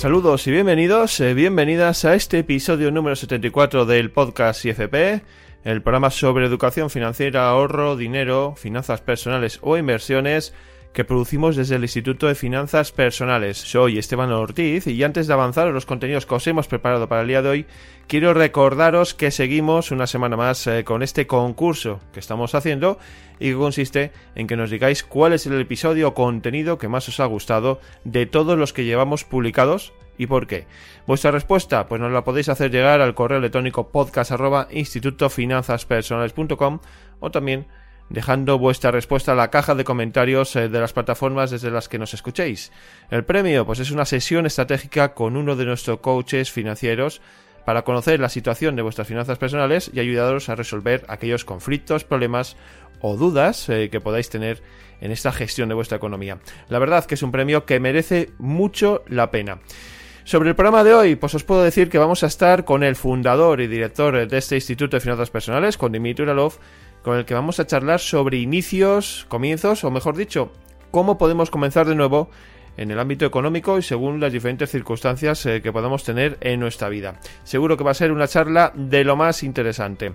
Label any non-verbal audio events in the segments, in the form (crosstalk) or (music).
Saludos y bienvenidos, eh, bienvenidas a este episodio número 74 del podcast IFP, el programa sobre educación financiera, ahorro, dinero, finanzas personales o inversiones que producimos desde el Instituto de Finanzas Personales. Soy Esteban Ortiz y antes de avanzar a los contenidos que os hemos preparado para el día de hoy, quiero recordaros que seguimos una semana más eh, con este concurso que estamos haciendo y que consiste en que nos digáis cuál es el episodio o contenido que más os ha gustado de todos los que llevamos publicados y por qué. Vuestra respuesta, pues nos la podéis hacer llegar al correo electrónico podcast o también dejando vuestra respuesta a la caja de comentarios eh, de las plataformas desde las que nos escuchéis. El premio, pues es una sesión estratégica con uno de nuestros coaches financieros para conocer la situación de vuestras finanzas personales y ayudaros a resolver aquellos conflictos, problemas o dudas eh, que podáis tener en esta gestión de vuestra economía. La verdad que es un premio que merece mucho la pena. Sobre el programa de hoy, pues os puedo decir que vamos a estar con el fundador y director de este Instituto de Finanzas Personales, con Dimitri Uralov, con el que vamos a charlar sobre inicios, comienzos, o mejor dicho, cómo podemos comenzar de nuevo en el ámbito económico y según las diferentes circunstancias eh, que podamos tener en nuestra vida. Seguro que va a ser una charla de lo más interesante.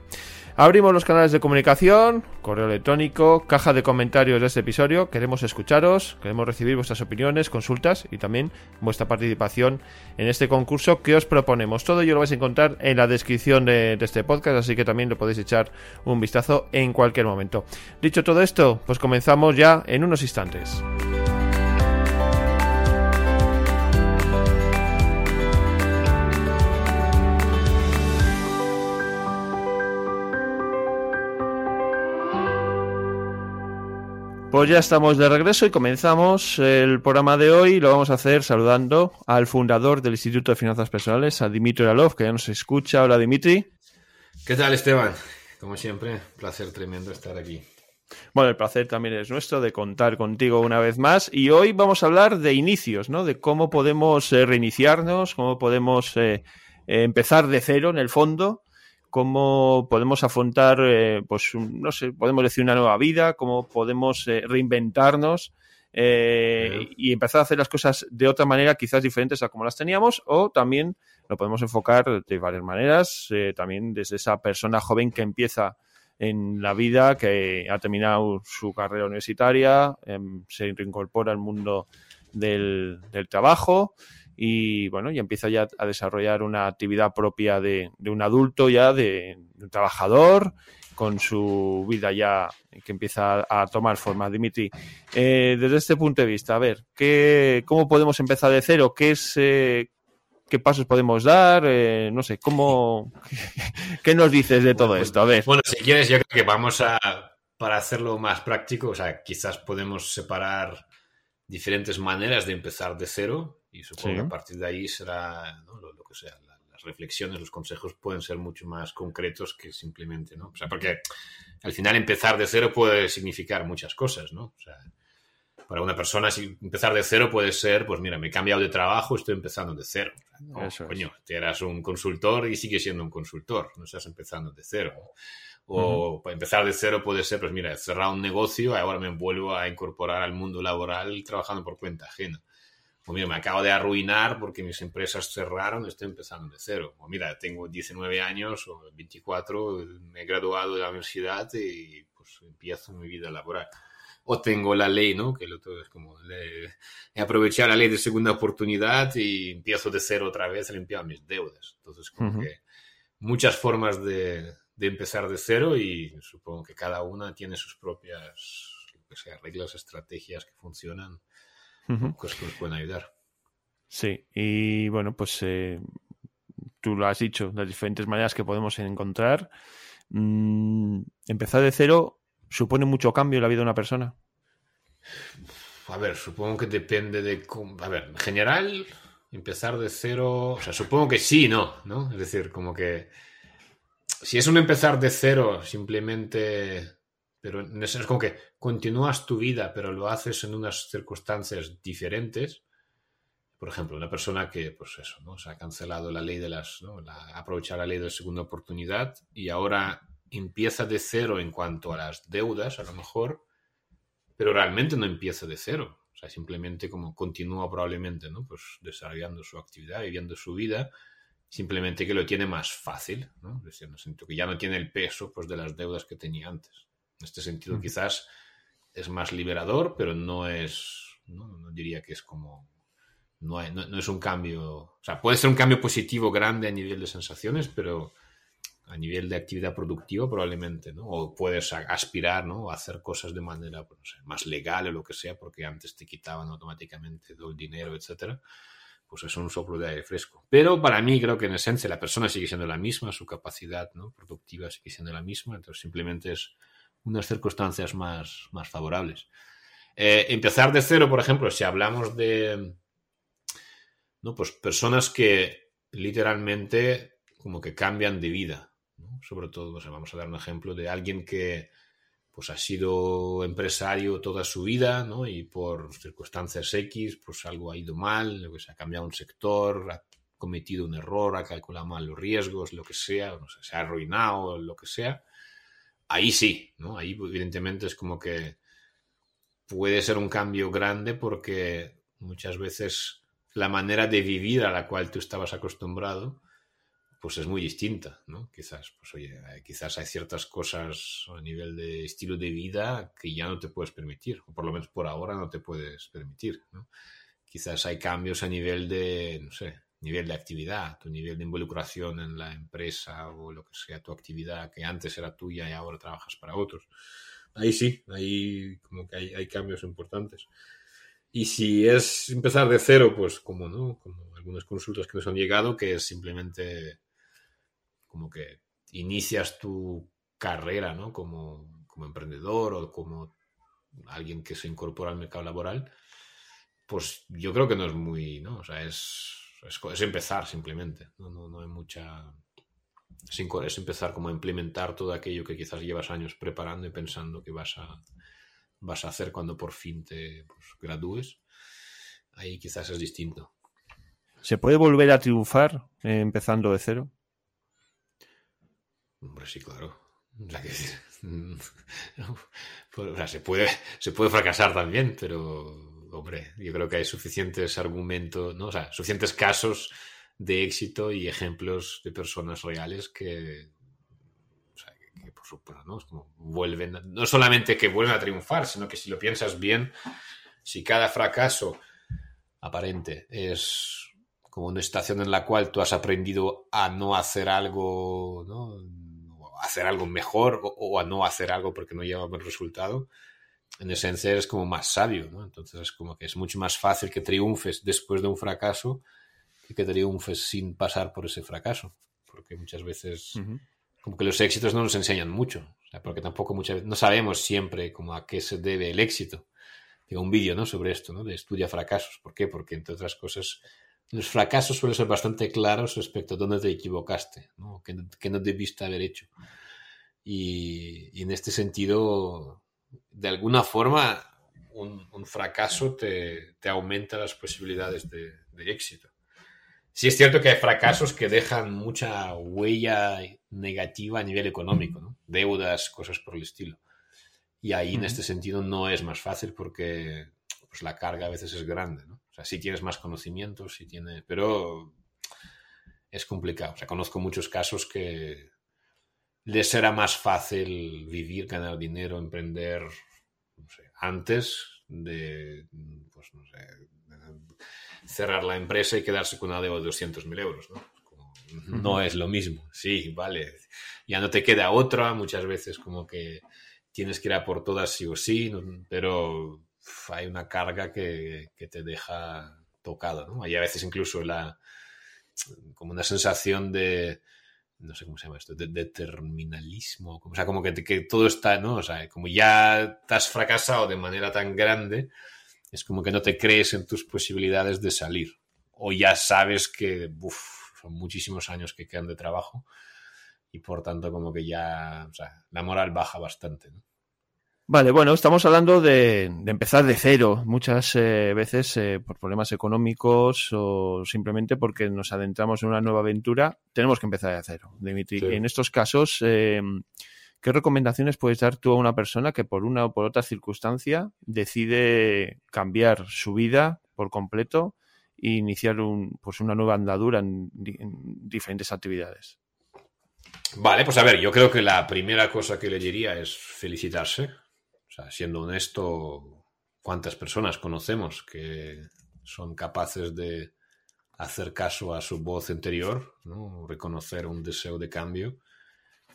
Abrimos los canales de comunicación, correo electrónico, caja de comentarios de este episodio. Queremos escucharos, queremos recibir vuestras opiniones, consultas y también vuestra participación en este concurso que os proponemos. Todo ello lo vais a encontrar en la descripción de, este podcast, así que también lo podéis echar un vistazo en cualquier momento. Dicho todo esto, pues comenzamos ya en unos instantes. Pues ya estamos de regreso y comenzamos el programa de hoy. Lo vamos a hacer saludando al fundador del Instituto de Finanzas Personales, a Dimitri Oralov, que ya nos escucha. Hola, Dimitri. ¿Qué tal, Esteban? Como siempre, placer tremendo estar aquí. Bueno, el placer también es nuestro de contar contigo una vez más. Y hoy vamos a hablar de inicios, ¿no? De cómo podemos eh, reiniciarnos, cómo podemos eh, empezar de cero en el fondo cómo podemos afrontar, eh, pues, no sé, podemos decir una nueva vida, cómo podemos eh, reinventarnos eh, y empezar a hacer las cosas de otra manera, quizás diferentes a como las teníamos, o también lo podemos enfocar de varias maneras, también desde esa persona joven que empieza en la vida, que ha terminado su carrera universitaria, em, se reincorpora al mundo del, del trabajo y bueno, y empieza ya a desarrollar una actividad propia de, un adulto ya, de, un trabajador, con su vida ya que empieza a, tomar forma. Dimitri, eh, desde este punto de vista, a ver, ¿qué, ¿cómo podemos empezar de cero? ¿Qué es... Eh, ¿Qué pasos podemos dar? Eh, no sé, ¿cómo, (laughs) ¿qué nos dices de todo esto? A ver. Bueno, si quieres, yo creo que vamos a, para hacerlo más práctico, o sea, quizás podemos separar diferentes maneras de empezar de cero y supongo que a partir de ahí será lo, que sea. las reflexiones, los consejos pueden ser mucho más concretos que simplemente, ¿no? O sea, porque al final empezar de cero puede significar muchas cosas, ¿no? O sea, para una persona si empezar de cero puede ser, pues mira, me he cambiado de trabajo, estoy empezando de cero. coño, te eras un consultor y sigues siendo un consultor, no estás empezando de cero. O para empezar de cero puede ser, pues mira, he cerrado un negocio ahora me vuelvo a incorporar al mundo laboral trabajando por cuenta ajena o mira, me acabo de arruinar porque mis empresas cerraron, estoy empezando de cero. O mira, tengo 19 años o 24, me he graduado de la universidad y pues empiezo mi vida laboral. O tengo la ley, ¿no? Que lo todo es como he aprovechado la ley de segunda oportunidad y empiezo de cero otra vez limpiar mis deudas. Entonces, como que muchas formas de, de, empezar de cero y supongo que cada una tiene sus propias sea, reglas, estrategias que funcionan cosas que nos pueden ayudar. Sí, y bueno, pues eh, tú lo has dicho, las diferentes maneras que podemos encontrar. Mm, empezar de cero supone mucho cambio en la vida de una persona. A ver, supongo que depende de cómo. A ver, en general, empezar de cero. O sea, supongo que sí, no, ¿no? Es decir, como que. Si es un empezar de cero, simplemente pero es como que continúas tu vida, pero lo haces en unas circunstancias diferentes. Por ejemplo, una persona que, pues eso, ¿no? Se ha cancelado la ley de las, ¿no? La, ley de segunda oportunidad y ahora empieza de cero en cuanto a las deudas, a lo mejor, pero realmente no empieza de cero. O sea, simplemente como continúa probablemente, ¿no? Pues desarrollando su actividad, viviendo su vida, simplemente que lo tiene más fácil, ¿no? Es decir, que ya no tiene el peso pues, de las deudas que tenía antes. En este sentido, quizás es más liberador, pero no es, no, diría que es como, no, no, es un cambio, o sea, puede ser un cambio positivo grande a nivel de sensaciones, pero a nivel de actividad productiva probablemente, ¿no? O puedes aspirar, ¿no? A hacer cosas de manera pues, más legal o lo que sea, porque antes te quitaban automáticamente todo el dinero, etcétera. Pues es un soplo de aire fresco. Pero para mí creo que en esencia la persona sigue siendo la misma, su capacidad ¿no? productiva sigue siendo la misma, entonces simplemente es unas circunstancias más, más favorables. Eh, empezar de cero, por ejemplo, si hablamos de ¿no? pues personas que literalmente como que cambian de vida, sobre todo, vamos a dar un ejemplo de alguien que pues ha sido empresario toda su vida, ¿no? Y por circunstancias X, pues algo ha ido mal, se ha cambiado un sector, ha cometido un error, ha calculado mal los riesgos, lo que sea, se ha arruinado, lo que sea. Ahí sí, ¿no? Ahí evidentemente es como que puede ser un cambio grande porque muchas veces la manera de vivir a la cual tú estabas acostumbrado pues es muy distinta, ¿no? Quizás, pues oye, quizás hay ciertas cosas a nivel de estilo de vida que ya no te puedes permitir, o por lo menos por ahora no te puedes permitir, ¿no? Quizás hay cambios a nivel de, no sé, nivel de actividad, tu nivel de involucración en la empresa o lo que sea tu actividad que antes era tuya y ahora trabajas para otros. Ahí sí, ahí como que hay, hay cambios importantes. Y si es empezar de cero, pues como no, como algunas consultas que nos han llegado, que es simplemente como que inicias tu carrera, ¿no? Como, como emprendedor o como alguien que se incorpora al mercado laboral, pues yo creo que no es muy, ¿no? O sea, es, es, empezar simplemente, ¿no? No, no hay mucha... Es, empezar como a implementar todo aquello que quizás llevas años preparando y pensando que vas a, vas a hacer cuando por fin te pues, gradúes. Ahí quizás es distinto. ¿Se puede volver a triunfar eh, empezando de cero? Hombre, sí, claro. (laughs) Sea, se, puede, se puede fracasar también, pero, hombre, yo creo que hay suficientes argumentos, ¿no? O sea, suficientes casos de éxito y ejemplos de personas reales que, por supuesto, ¿no? Es como vuelven, no solamente que vuelven a triunfar, sino que si lo piensas bien, si cada fracaso aparente es como una estación en la cual tú has aprendido a no hacer algo, ¿no? Hacer algo mejor o, a no hacer algo porque no lleva buen resultado, en esencia eres como más sabio, ¿no? Entonces es como que es mucho más fácil que triunfes después de un fracaso que que triunfes sin pasar por ese fracaso, porque muchas veces como que los éxitos no nos enseñan mucho, porque tampoco muchas veces no sabemos siempre como a qué se debe el éxito. Tengo un vídeo, ¿no? Sobre esto, ¿no? De estudia fracasos. ¿Por qué? Porque entre otras cosas los fracasos suelen ser bastante claros respecto a dónde te equivocaste, ¿no? Que, que no debiste haber hecho. Y, en este sentido, de alguna forma, un, fracaso te, aumenta las posibilidades de, éxito. Sí es cierto que hay fracasos que dejan mucha huella negativa a nivel económico, ¿no? deudas, cosas por el estilo. Y ahí en este sentido no es más fácil porque pues, la carga a veces es grande. ¿no? O sea, sí tienes más conocimientos, sí tienes, pero es complicado. O sea, conozco muchos casos que les será más fácil vivir, ganar dinero, emprender no sé, antes de, pues, no sé, cerrar la empresa y quedarse con una deuda de 200.000 euros. ¿no? no es lo mismo. Sí, vale. Ya no te queda otra, muchas veces como que tienes que ir a por todas sí o sí, pero hay una carga que, te deja tocado, ¿no? Hay a veces incluso la, como una sensación de, no sé cómo se llama esto, de determinalismo, o sea, como que, que, todo está, ¿no? O sea, como ya te has fracasado de manera tan grande, es como que no te crees en tus posibilidades de salir, o ya sabes que son muchísimos años que quedan de trabajo y por tanto como que ya, la moral baja bastante, ¿no? Vale, bueno, estamos hablando de, empezar de cero, muchas eh, veces eh, por problemas económicos o simplemente porque nos adentramos en una nueva aventura, tenemos que empezar de cero, Dimitri. En estos casos, eh, ¿qué recomendaciones puedes dar tú a una persona que por una o por otra circunstancia decide cambiar su vida por completo e iniciar un, pues una nueva andadura en, diferentes actividades? Vale, pues a ver, yo creo que la primera cosa que le diría es felicitarse. Sea, siendo honesto, ¿cuántas personas conocemos que son capaces de hacer caso a su voz interior, ¿no? reconocer un deseo de cambio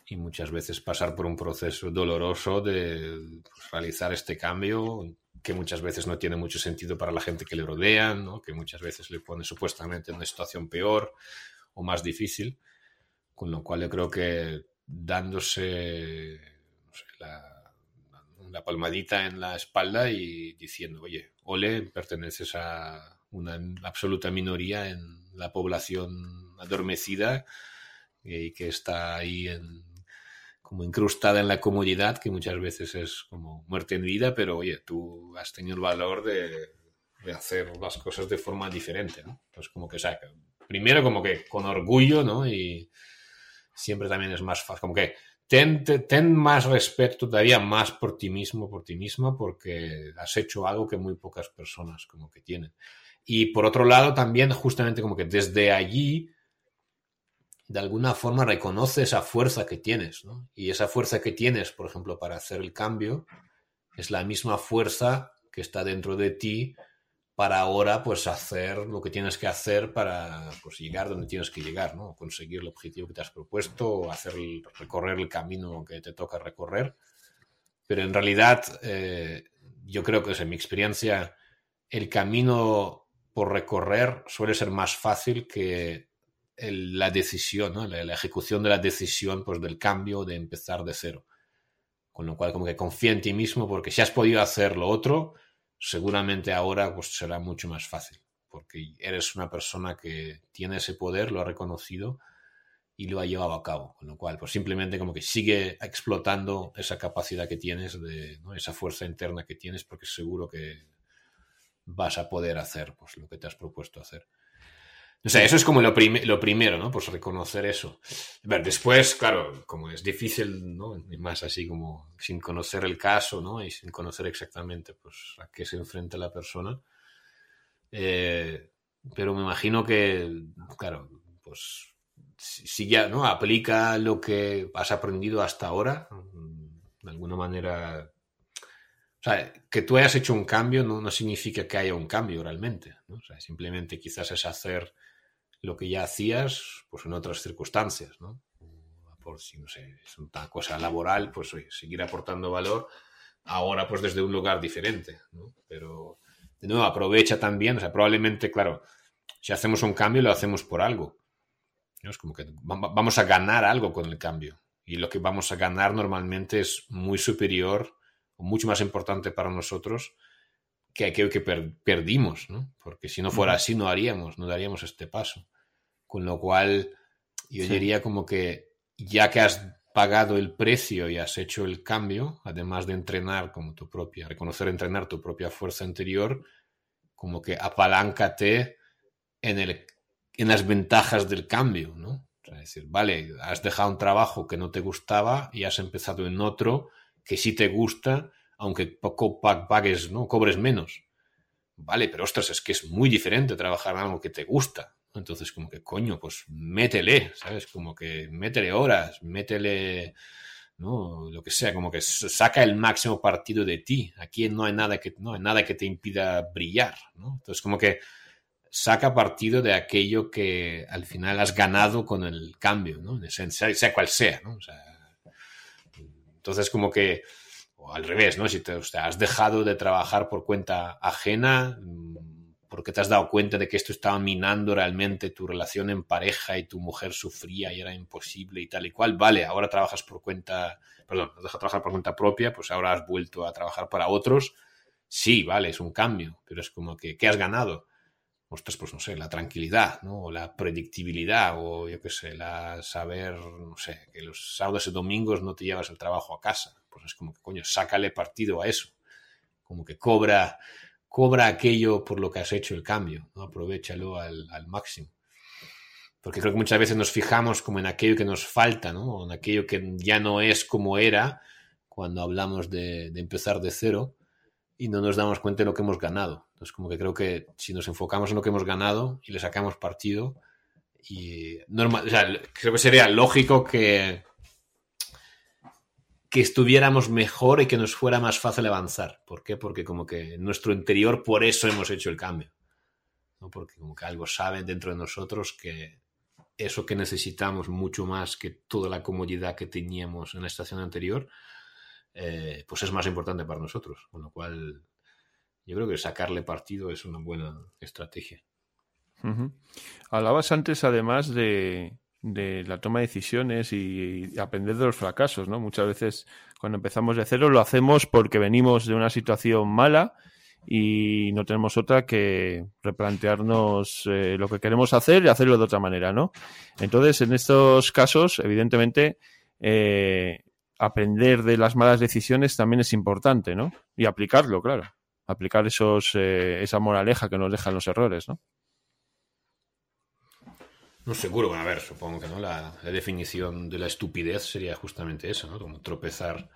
y muchas veces pasar por un proceso doloroso de pues, realizar este cambio que muchas veces no tiene mucho sentido para la gente que le rodea, ¿no? que muchas veces le pone supuestamente en una situación peor o más difícil, con lo cual yo creo que dándose la, la palmadita en la espalda y diciendo, oye, ole, perteneces a una absoluta minoría en la población adormecida y que está ahí como incrustada en la comodidad, que muchas veces es como muerte en vida, pero oye, tú has tenido el valor de, hacer las cosas de forma diferente, ¿no? Pues como que, saca primero como que con orgullo, ¿no? Y siempre también es más fácil, como que ten, más respeto todavía más por ti mismo, por ti misma, porque has hecho algo que muy pocas personas como que tienen. Y por otro lado, también justamente como que desde allí, de alguna forma reconoce esa fuerza que tienes, ¿no? Y esa fuerza que tienes, por ejemplo, para hacer el cambio, es la misma fuerza que está dentro de ti para ahora, pues, hacer lo que tienes que hacer para pues, llegar donde tienes que llegar, ¿no? Conseguir el objetivo que te has propuesto, hacer recorrer el camino que te toca recorrer. Pero en realidad, eh, yo creo que es en mi experiencia, el camino por recorrer suele ser más fácil que la decisión, ¿no? la, ejecución de la decisión pues, del cambio, de empezar de cero. Con lo cual, como que confía en ti mismo, porque si has podido hacer lo otro, seguramente ahora pues, será mucho más fácil, porque eres una persona que tiene ese poder, lo ha reconocido y lo ha llevado a cabo. Con lo cual, pues simplemente como que sigue explotando esa capacidad que tienes, de, esa fuerza interna que tienes, porque seguro que vas a poder hacer pues, lo que te has propuesto hacer. O sea, eso es como lo, lo primero, ¿no? Pues reconocer eso. ver, después, claro, como es difícil, ¿no? Y más así como sin conocer el caso, ¿no? Y sin conocer exactamente, pues, a qué se enfrenta la persona. Eh, pero me imagino que, claro, pues, si ya, ¿no? Aplica lo que has aprendido hasta ahora, de alguna manera o sea, que tú hayas hecho un cambio no, no significa que haya un cambio realmente. ¿no? O sea, simplemente quizás es hacer lo que ya hacías pues en otras circunstancias, ¿no? Por si, no sé, es una cosa laboral, pues seguir aportando valor ahora pues desde un lugar diferente, ¿no? Pero, de nuevo, aprovecha también, o sea, probablemente, claro, si hacemos un cambio lo hacemos por algo. Es como que vamos a ganar algo con el cambio. Y lo que vamos a ganar normalmente es muy superior mucho más importante para nosotros que aquello que perdimos, ¿no? Porque si no fuera así no haríamos, no daríamos este paso. Con lo cual, yo diría como que ya que has pagado el precio y has hecho el cambio, además de entrenar como tu propia, reconocer, entrenar tu propia fuerza interior, como que apaláncate en, el, en las ventajas del cambio, ¿no? es decir, vale, has dejado un trabajo que no te gustaba y has empezado en otro que sí te gusta, aunque poco pagues, ¿no? Cobres menos. Vale, pero ostras, es que es muy diferente trabajar en algo que te gusta. Entonces, como que coño, pues métele, ¿sabes? Como que métele horas, métele, ¿no? Lo que sea, como que saca el máximo partido de ti. Aquí no hay nada que, no hay nada que te impida brillar. Entonces, como que saca partido de aquello que al final has ganado con el cambio, ¿no? Sea, sea cual sea, ¿no? Sea, entonces, como que, o al revés, ¿no? Si te, has dejado de trabajar por cuenta ajena, mm, porque te has dado cuenta de que esto estaba minando realmente tu relación en pareja y tu mujer sufría y era imposible y tal y cual, vale, ahora trabajas por cuenta, perdón, has dejado de trabajar por cuenta propia, pues ahora has vuelto a trabajar para otros. Sí, vale, es un cambio, pero es como que, ¿qué has ganado? ostras, pues no sé, la tranquilidad, ¿no? O la predictibilidad, o yo qué sé, la saber, no sé, que los sábados y domingos no te llevas el trabajo a casa. Pues es como que, coño, sácale partido a eso. Como que cobra, cobra aquello por lo que has hecho el cambio, ¿no? Aprovechalo al, máximo. porque creo que muchas veces nos fijamos como en aquello que nos falta, ¿no? En aquello que ya no es como era cuando hablamos de, empezar de cero y no nos damos cuenta de lo que hemos ganado. Entonces, como que creo que si nos enfocamos en lo que hemos ganado y le sacamos partido, y normal, creo que sería lógico que, que estuviéramos mejor y que nos fuera más fácil avanzar. ¿Por qué? Porque como que en nuestro interior por eso hemos hecho el cambio. ¿no? Porque como que algo sabe dentro de nosotros que, eso que necesitamos mucho más que toda la comodidad que teníamos en la estación anterior, eh, pues es más importante para nosotros. Con lo cual, yo creo que sacarle partido es una buena estrategia. Hablabas antes, además, de, de, la toma de decisiones y, aprender de los fracasos, ¿no? Muchas veces, cuando empezamos de cero, lo hacemos porque venimos de una situación mala y no tenemos otra que replantearnos eh, lo que queremos hacer y hacerlo de otra manera, ¿no? Entonces, en estos casos, evidentemente, eh, aprender de las malas decisiones también es importante, ¿no? Y aplicarlo, claro. Aplicar esos, eh, esa moraleja que nos dejan los errores, ¿no? No seguro, a ver, supongo que no. La, la, definición de la estupidez sería justamente eso, ¿no? Como tropezar,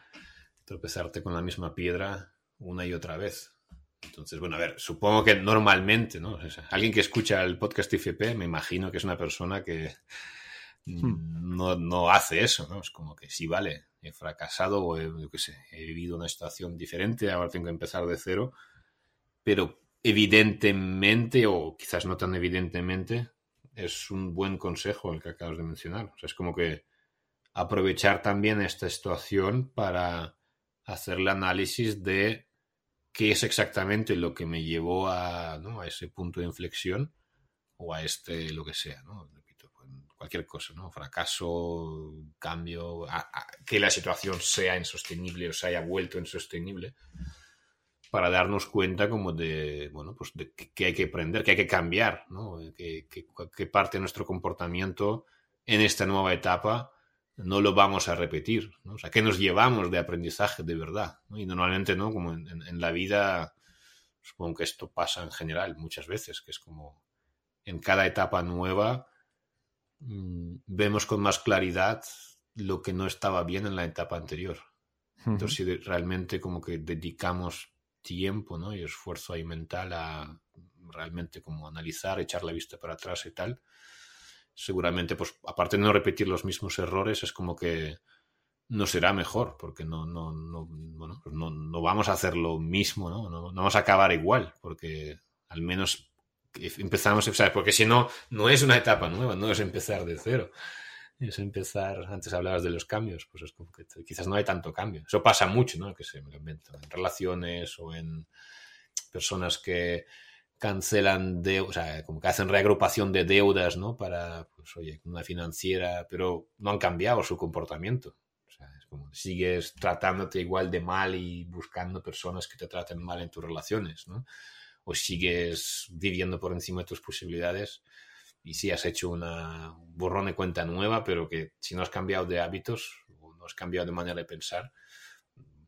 tropezarte con la misma piedra una y otra vez. Entonces, bueno, a ver, supongo que normalmente, ¿no? alguien que escucha el podcast IFP, me imagino que es una persona que hmm. no, hace eso, ¿no? Es como que sí, vale, he fracasado o he, yo qué sé, he vivido una situación diferente, ahora tengo que empezar de cero, pero evidentemente, o quizás no tan evidentemente, es un buen consejo el que acabas de mencionar. Es como que aprovechar también esta situación para hacer el análisis de qué es exactamente lo que me llevó a, ¿no? a ese punto de inflexión o a este, lo que sea. Repito, pues, cualquier cosa, ¿no? Fracaso, cambio, que la situación sea insostenible o se haya vuelto insostenible para darnos cuenta como de, bueno, pues de que hay que aprender, que hay que cambiar, ¿no? Que, que parte de nuestro comportamiento en esta nueva etapa no lo vamos a repetir. ¿no? O sea, ¿qué nos llevamos de aprendizaje de verdad? Y normalmente, ¿no? Como en, la vida, supongo que esto pasa en general muchas veces, que es como en cada etapa nueva mm, vemos con más claridad lo que no estaba bien en la etapa anterior. Entonces, si realmente como que dedicamos tiempo ¿no? y esfuerzo ahí mental a realmente como analizar, echar la vista para atrás y tal, seguramente, pues aparte de no repetir los mismos errores, es como que no será mejor, porque no, no, no, bueno, pues no, no vamos a hacer lo mismo, ¿no? ¿no? vamos a acabar igual, porque al menos empezamos, ¿sabes? Porque si no, no es una etapa nueva, no es empezar de cero. Es empezar, antes hablabas de los cambios, pues es como que quizás no hay tanto cambio. Eso pasa mucho, ¿no? Que se me lo invento, en relaciones o en personas que, cancelan de, o sea, como que hacen reagrupación de deudas, ¿no? Para, pues, oye, una financiera, pero no han cambiado su comportamiento. O sea, es como sigues tratándote igual de mal y buscando personas que te traten mal en tus relaciones, ¿no? O sigues viviendo por encima de tus posibilidades y sí has hecho una borrón de cuenta nueva, pero que si no has cambiado de hábitos o no has cambiado de manera de pensar,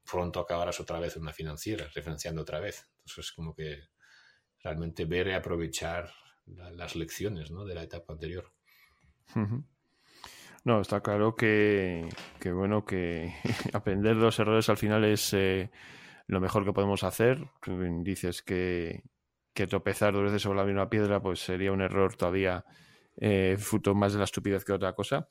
pronto acabarás otra vez en una financiera, referenciando otra vez. Entonces, es como que realmente ver y aprovechar las lecciones de la etapa anterior. No, está claro que, bueno, que (laughs) aprender los errores al final es eh, lo mejor que podemos hacer. Dices que, que tropezar dos veces sobre la misma piedra pues sería un error todavía eh, fruto más de la estupidez que otra cosa.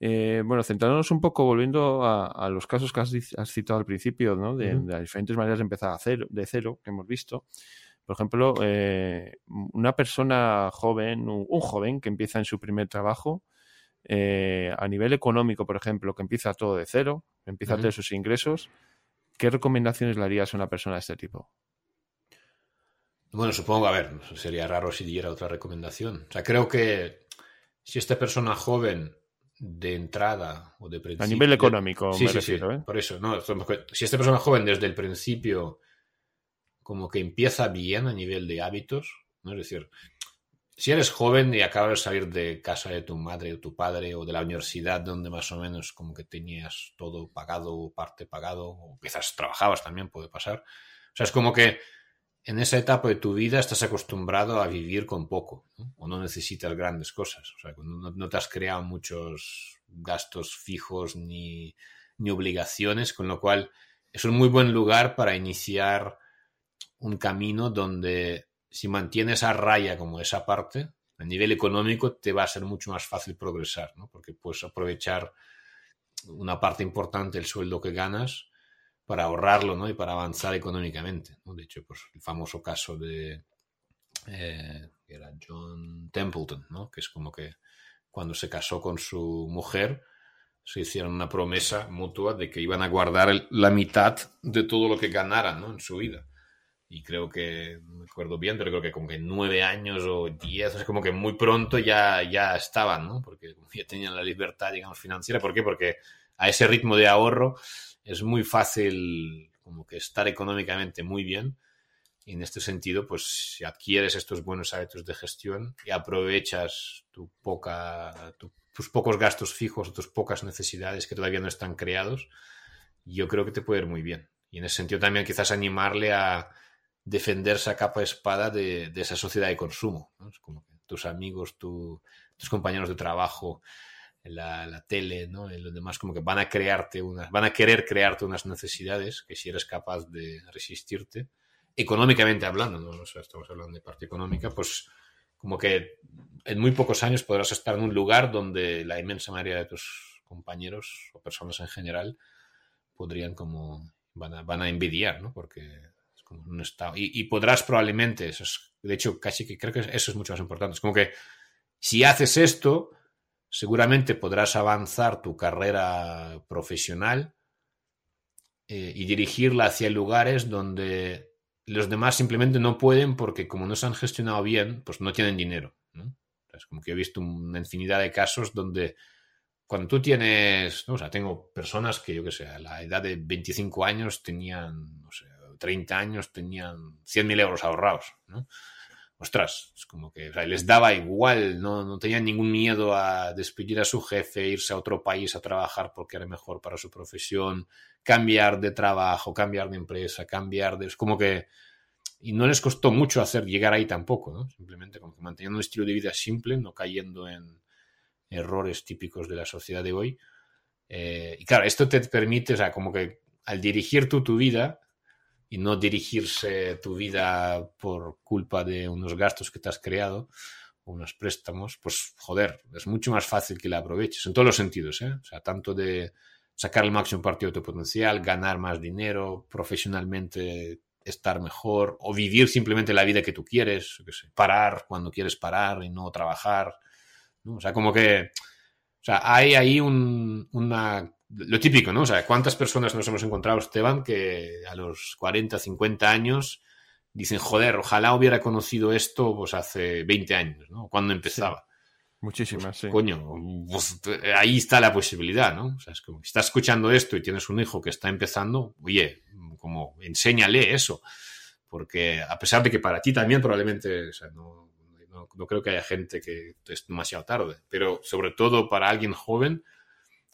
Eh, bueno, centrándonos un poco, volviendo a, los casos que has, citado al principio, ¿no? de, las diferentes maneras de empezar a cero, de cero que hemos visto. Por ejemplo, eh, una persona joven, un, joven que empieza en su primer trabajo, eh, a nivel económico, por ejemplo, que empieza todo de cero, empieza a tener sus ingresos, ¿qué recomendaciones le harías a una persona de este tipo? Bueno, supongo, a ver, sería raro si diera otra recomendación. O sea, creo que si esta persona joven de entrada o de principio... A nivel económico, sí, sí, sí, ¿eh? por eso, ¿no? Si esta persona joven desde el principio como que empieza bien a nivel de hábitos, ¿no? Es decir, si eres joven y acabas de salir de casa de tu madre o tu padre o de la universidad donde más o menos como que tenías todo pagado o parte pagado, o quizás trabajabas también, puede pasar. O sea, es como que en esa etapa de tu vida estás acostumbrado a vivir con poco o no necesitas grandes cosas. O sea, no, no, te has creado muchos gastos fijos ni, ni obligaciones, con lo cual es un muy buen lugar para iniciar un camino donde si mantienes a raya como esa parte, a nivel económico te va a ser mucho más fácil progresar, ¿no? porque puedes aprovechar una parte importante del sueldo que ganas para ahorrarlo ¿no? y para avanzar económicamente. ¿no? De hecho, pues, el famoso caso de eh, era John Templeton, ¿no? que es como que cuando se casó con su mujer, se hicieron una promesa mutua de que iban a guardar la mitad de todo lo que ganaran ¿no? en su vida. Y creo que, no me acuerdo bien, pero creo que como que nueve años o diez, es como que muy pronto ya, ya estaban, ¿no? Porque ya tenían la libertad, digamos, financiera. ¿Por qué? Porque a ese ritmo de ahorro es muy fácil como que estar económicamente muy bien. Y en este sentido, pues si adquieres estos buenos hábitos de gestión y aprovechas tus pocos gastos fijos, tus pocas necesidades que todavía no están creados, yo creo que te puede ir muy bien. Y en ese sentido también quizás animarle a defenderse a capa espada de, esa sociedad de consumo. Tus amigos, tus compañeros de trabajo, la, tele, ¿no? Y los demás como que van a crearte unas, van a querer crearte unas necesidades que si eres capaz de resistirte, económicamente hablando, ¿no? estamos hablando de parte económica, pues como que en muy pocos años podrás estar en un lugar donde la inmensa mayoría de tus compañeros o personas en general podrían como van a, van a envidiar, ¿no? Porque es como un estado. Y, podrás probablemente, es, de hecho, casi que creo que eso es mucho más importante. Es como que si haces esto, seguramente podrás avanzar tu carrera profesional eh, y dirigirla hacia lugares donde los demás simplemente no pueden porque como no se han gestionado bien, pues no tienen dinero. Es como que he visto una infinidad de casos donde cuando tú tienes, o sea, tengo personas que yo que sé, a la edad de 25 años tenían, no sé, 30 años tenían 100.000 euros ahorrados, ¿no? Ostras, es como que les daba igual, ¿no? no tenían ningún miedo a despedir a su jefe, irse a otro país a trabajar porque era mejor para su profesión, cambiar de trabajo, cambiar de empresa, cambiar de... Es como que... Y no les costó mucho hacer llegar ahí tampoco, ¿no? Simplemente como que manteniendo un estilo de vida simple, no cayendo en errores típicos de la sociedad de hoy. Eh, y claro, esto te permite, o sea, como que al dirigir tú tu vida, y no dirigirse tu vida por culpa de unos gastos que te has creado unos préstamos, pues joder, es mucho más fácil que la aproveches en todos los sentidos, ¿eh? O sea, tanto de sacar el máximo partido de tu potencial, ganar más dinero, profesionalmente estar mejor o vivir simplemente la vida que tú quieres, parar cuando quieres parar y no trabajar, ¿no? O sea, como que o sea, hay ahí un, una lo típico, ¿no? O sea, ¿cuántas personas nos hemos encontrado, Esteban, que a los 40, 50 años dicen, joder, ojalá hubiera conocido esto pues hace 20 años, ¿no? Cuando empezaba. Muchísimas, pues, sí. Coño, pues, ahí está la posibilidad, ¿no? O sea, es como, si estás escuchando esto y tienes un hijo que está empezando, oye, como enséñale eso. Porque a pesar de que para ti también probablemente, o sea, no, no, no creo que haya gente que es demasiado tarde, pero sobre todo para alguien joven,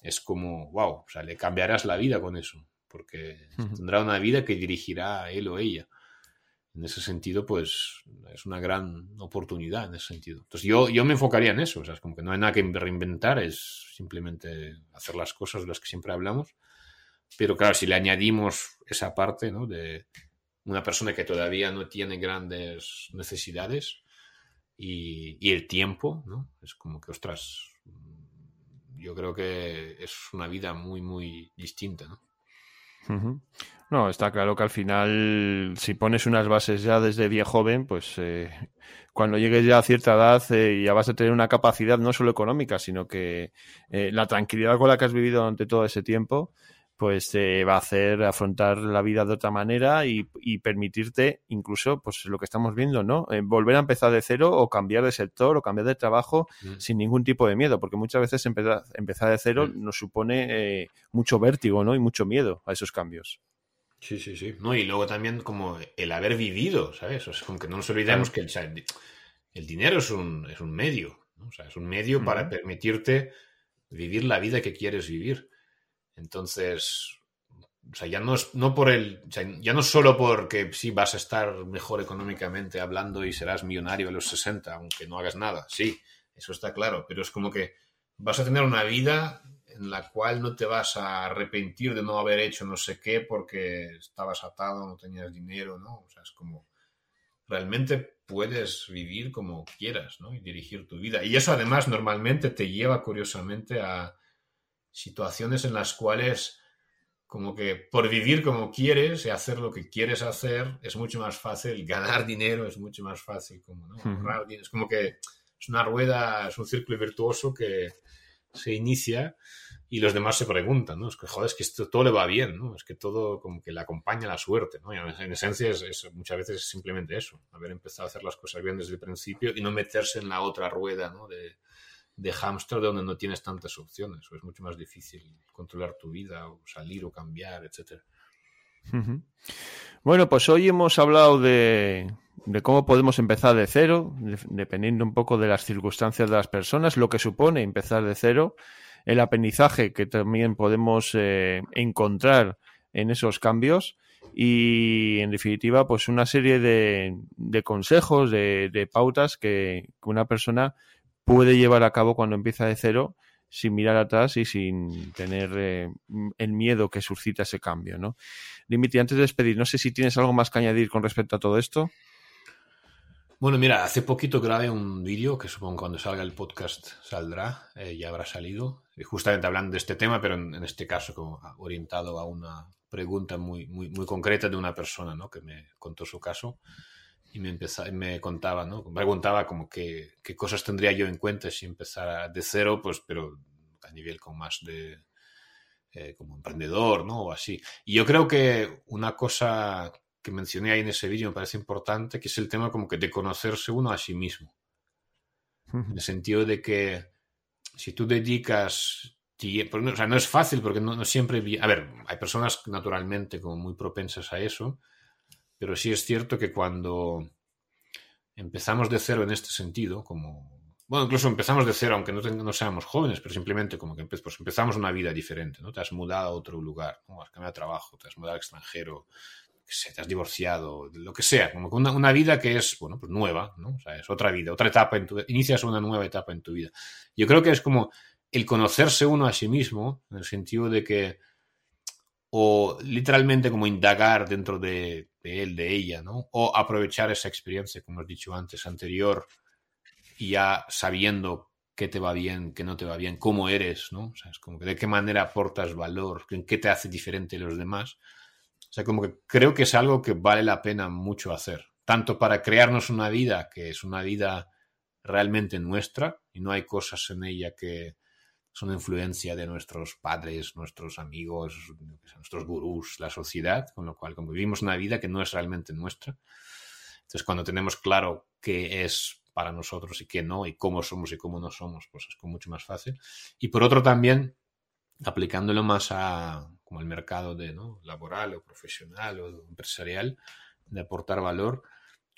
es como, wow, o sea, le cambiarás la vida con eso, porque tendrá una vida que dirigirá a él o ella. En ese sentido, pues es una gran oportunidad en ese sentido. Entonces yo, yo me enfocaría en eso, o sea, es como que no hay nada que reinventar, es simplemente hacer las cosas de las que siempre hablamos. Pero claro, si le añadimos esa parte, ¿no? De una persona que todavía no tiene grandes necesidades y, y el tiempo, ¿no? Es como que, ostras, yo creo que es una vida muy, muy distinta, ¿no? No, está claro que al final, si pones unas bases ya desde bien joven, pues eh, cuando llegues ya a cierta edad eh, ya vas a tener una capacidad no solo económica, sino que eh, la tranquilidad con la que has vivido durante todo ese tiempo, pues te va a hacer afrontar la vida de otra manera y, permitirte incluso, pues lo que estamos viendo, ¿no? Eh, volver a empezar de cero o cambiar de sector o cambiar de trabajo mm. sin ningún tipo de miedo, porque muchas veces empezar, empezar de cero mm. nos supone eh, mucho vértigo, ¿no? Y mucho miedo a esos cambios. Sí, sí, sí. No, y luego también como el haber vivido, ¿sabes? O sea, como que no nos olvidemos que el, el, dinero es un, es un medio, ¿no? O sea, es un medio para permitirte vivir la vida que quieres vivir. Entonces, o sea, ya no, es, no por el, ya no solo porque sí vas a estar mejor económicamente hablando y serás millonario a los 60, aunque no hagas nada, sí, eso está claro, pero es como que vas a tener una vida en la cual no te vas a arrepentir de no haber hecho no sé qué porque estabas atado, no tenías dinero, ¿no? O sea, es como realmente puedes vivir como quieras, ¿no? Y dirigir tu vida. Y eso además normalmente te lleva curiosamente a situaciones en las cuales como que por vivir como quieres y hacer lo que quieres hacer es mucho más fácil, ganar (laughs) dinero es mucho más fácil, como, ¿no? Ahorrar dinero. Es como que es una rueda, es un círculo virtuoso que se inicia y los demás se preguntan, ¿no? Es que, joder, es que esto todo le va bien, ¿no? Es que todo como que le acompaña la suerte, ¿no? Y en esencia es, muchas veces es simplemente eso, haber empezado a hacer las cosas bien desde el principio y no meterse en la otra rueda, ¿no? De, de hámster donde no tienes tantas opciones, o es mucho más difícil controlar tu vida, o salir o cambiar, etc. Bueno, pues hoy hemos hablado de, cómo podemos empezar de cero, dependiendo un poco de las circunstancias de las personas, lo que supone empezar de cero, el aprendizaje que también podemos eh, encontrar en esos cambios y en definitiva pues una serie de, consejos, de, de pautas que una persona puede llevar a cabo cuando empieza de cero sin mirar atrás y sin tener eh, el miedo que suscita ese cambio, ¿no? Antes de despedir, no sé si tienes algo más que añadir con respecto a todo esto. Bueno, mira, hace poquito grabé un vídeo que supongo cuando salga el podcast saldrá, eh, ya habrá salido, justamente hablando de este tema, pero en, este caso como orientado a una pregunta muy, muy, muy concreta de una persona ¿no? que me contó su caso y me, empezaba, me contaba, ¿no? Me preguntaba como qué, qué cosas tendría yo en cuenta si empezara de cero, pues, pero a nivel con más de, eh, como emprendedor, ¿no? O así. Y yo creo que una cosa que mencioné ahí en ese vídeo me parece importante, que es el tema como que de conocerse uno a sí mismo. En el sentido de que si tú dedicas o sea, no es fácil porque no, no siempre... A ver, hay personas naturalmente como muy propensas a eso, pero sí es cierto que cuando empezamos de cero en este sentido, como... Bueno, incluso empezamos de cero, aunque no, no seamos jóvenes, pero simplemente como que pues empezamos una vida diferente, ¿no? Te has mudado a otro lugar, ¿no? has cambiado de trabajo, te has mudado al extranjero, te has divorciado, lo que sea, como una, una, vida que es, bueno, pues nueva, ¿no? O sea, es otra vida, otra etapa en tu inicias una nueva etapa en tu vida. Yo creo que es como el conocerse uno a sí mismo, en el sentido de que, o literalmente como indagar dentro de, él, de ella, ¿no? O aprovechar esa experiencia, como has dicho antes, anterior, y ya sabiendo qué te va bien, qué no te va bien, cómo eres, ¿no? O sea, es como que de qué manera aportas valor, en qué te hace diferente de los demás. O sea, como que creo que es algo que vale la pena mucho hacer, tanto para crearnos una vida que es una vida realmente nuestra y no hay cosas en ella que, son influencia de nuestros padres, nuestros amigos, nuestros gurús, la sociedad, con lo cual como vivimos una vida que no es realmente nuestra. Entonces cuando tenemos claro qué es para nosotros y qué no, y cómo somos y cómo no somos, pues es mucho más fácil. Y por otro también, aplicándolo más a como el mercado de, ¿no? laboral o profesional o empresarial, de aportar valor,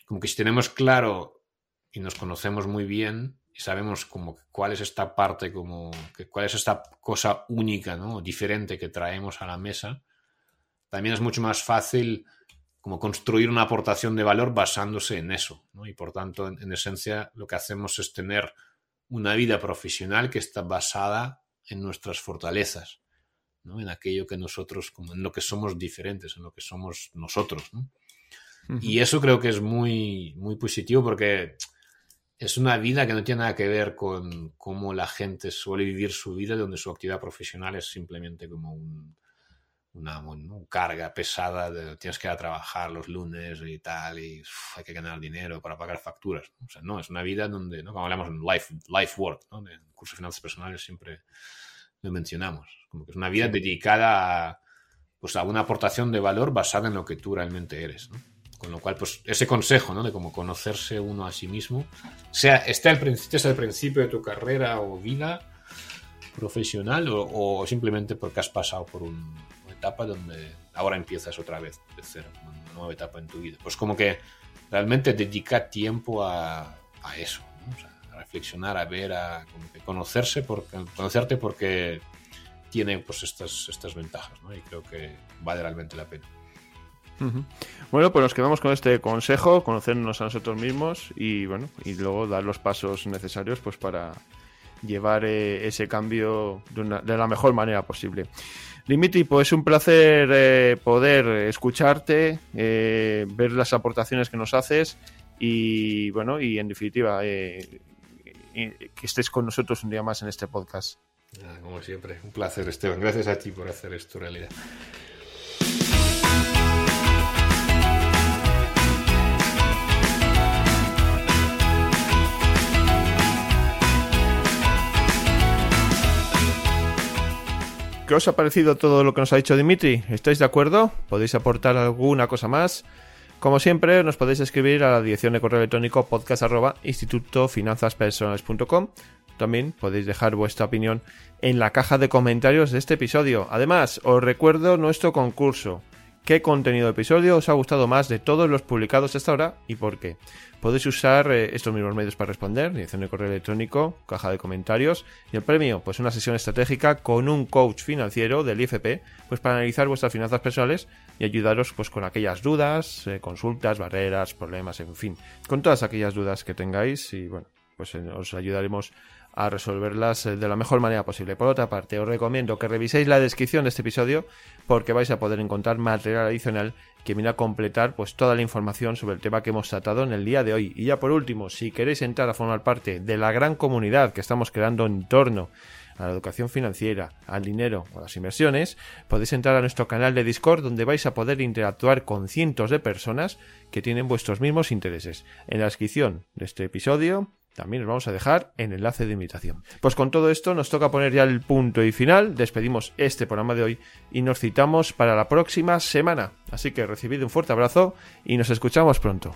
como que si tenemos claro y nos conocemos muy bien, y sabemos como cuál es esta parte, como que cuál es esta cosa única, ¿no? diferente que traemos a la mesa, también es mucho más fácil como construir una aportación de valor basándose en eso. ¿no? Y por tanto, en, esencia, lo que hacemos es tener una vida profesional que está basada en nuestras fortalezas, ¿no? en aquello que nosotros, como en lo que somos diferentes, en lo que somos nosotros. ¿no? Y eso creo que es muy, muy positivo porque es una vida que no tiene nada que ver con cómo la gente suele vivir su vida, donde su actividad profesional es simplemente como un, una, carga pesada, de, tienes que ir a trabajar los lunes y tal, y hay que ganar dinero para pagar facturas. O sea, no, es una vida donde, ¿no? como hablamos en life, life work, ¿no? en el curso de finanzas personales siempre lo mencionamos, como que es una vida dedicada a, pues, a una aportación de valor basada en lo que tú realmente eres. ¿no? Con lo cual, pues ese consejo, ¿no? De cómo conocerse uno a sí mismo, sea, esté al, principio, al principio de tu carrera o vida profesional o, simplemente porque has pasado por una etapa donde ahora empiezas otra vez de cero, una nueva etapa en tu vida. Pues como que realmente dedica tiempo a, eso, a reflexionar, a ver, a conocerse, porque, conocerte porque tiene pues estas, estas ventajas, ¿no? Y creo que vale realmente la pena. Bueno, pues nos quedamos con este consejo, conocernos a nosotros mismos y bueno, y luego dar los pasos necesarios pues para llevar eh, ese cambio de, la mejor manera posible. Dimitri, pues es un placer eh, poder escucharte, eh, ver las aportaciones que nos haces y bueno, y en definitiva, que estés con nosotros un día más en este podcast. Como siempre, un placer Esteban, gracias a ti por hacer esto realidad. ¿Qué os ha parecido todo lo que nos ha dicho Dimitri? ¿Estáis de acuerdo? ¿Podéis aportar alguna cosa más? Como siempre, nos podéis escribir a la dirección de correo electrónico podcast.institutofinanzaspersonales.com. También podéis dejar vuestra opinión en la caja de comentarios de este episodio. Además, os recuerdo nuestro concurso qué contenido de episodio os ha gustado más de todos los publicados hasta ahora y por qué. Podéis usar eh, estos mismos medios para responder, dirección de correo electrónico, caja de comentarios y el premio, pues una sesión estratégica con un coach financiero del IFP, pues para analizar vuestras finanzas personales y ayudaros pues con aquellas dudas, eh, consultas, barreras, problemas, en fin, con todas aquellas dudas que tengáis y bueno, pues eh, os ayudaremos a resolverlas de la mejor manera posible. Por otra parte, os recomiendo que reviséis la descripción de este episodio porque vais a poder encontrar material adicional que viene a completar pues toda la información sobre el tema que hemos tratado en el día de hoy. Y ya por último, si queréis entrar a formar parte de la gran comunidad que estamos creando en torno a la educación financiera, al dinero o las inversiones, podéis entrar a nuestro canal de Discord donde vais a poder interactuar con cientos de personas que tienen vuestros mismos intereses. En la descripción de este episodio también os vamos a dejar en enlace de invitación. Pues con todo esto nos toca poner ya el punto y final, despedimos este programa de hoy y nos citamos para la próxima semana. Así que recibid un fuerte abrazo y nos escuchamos pronto.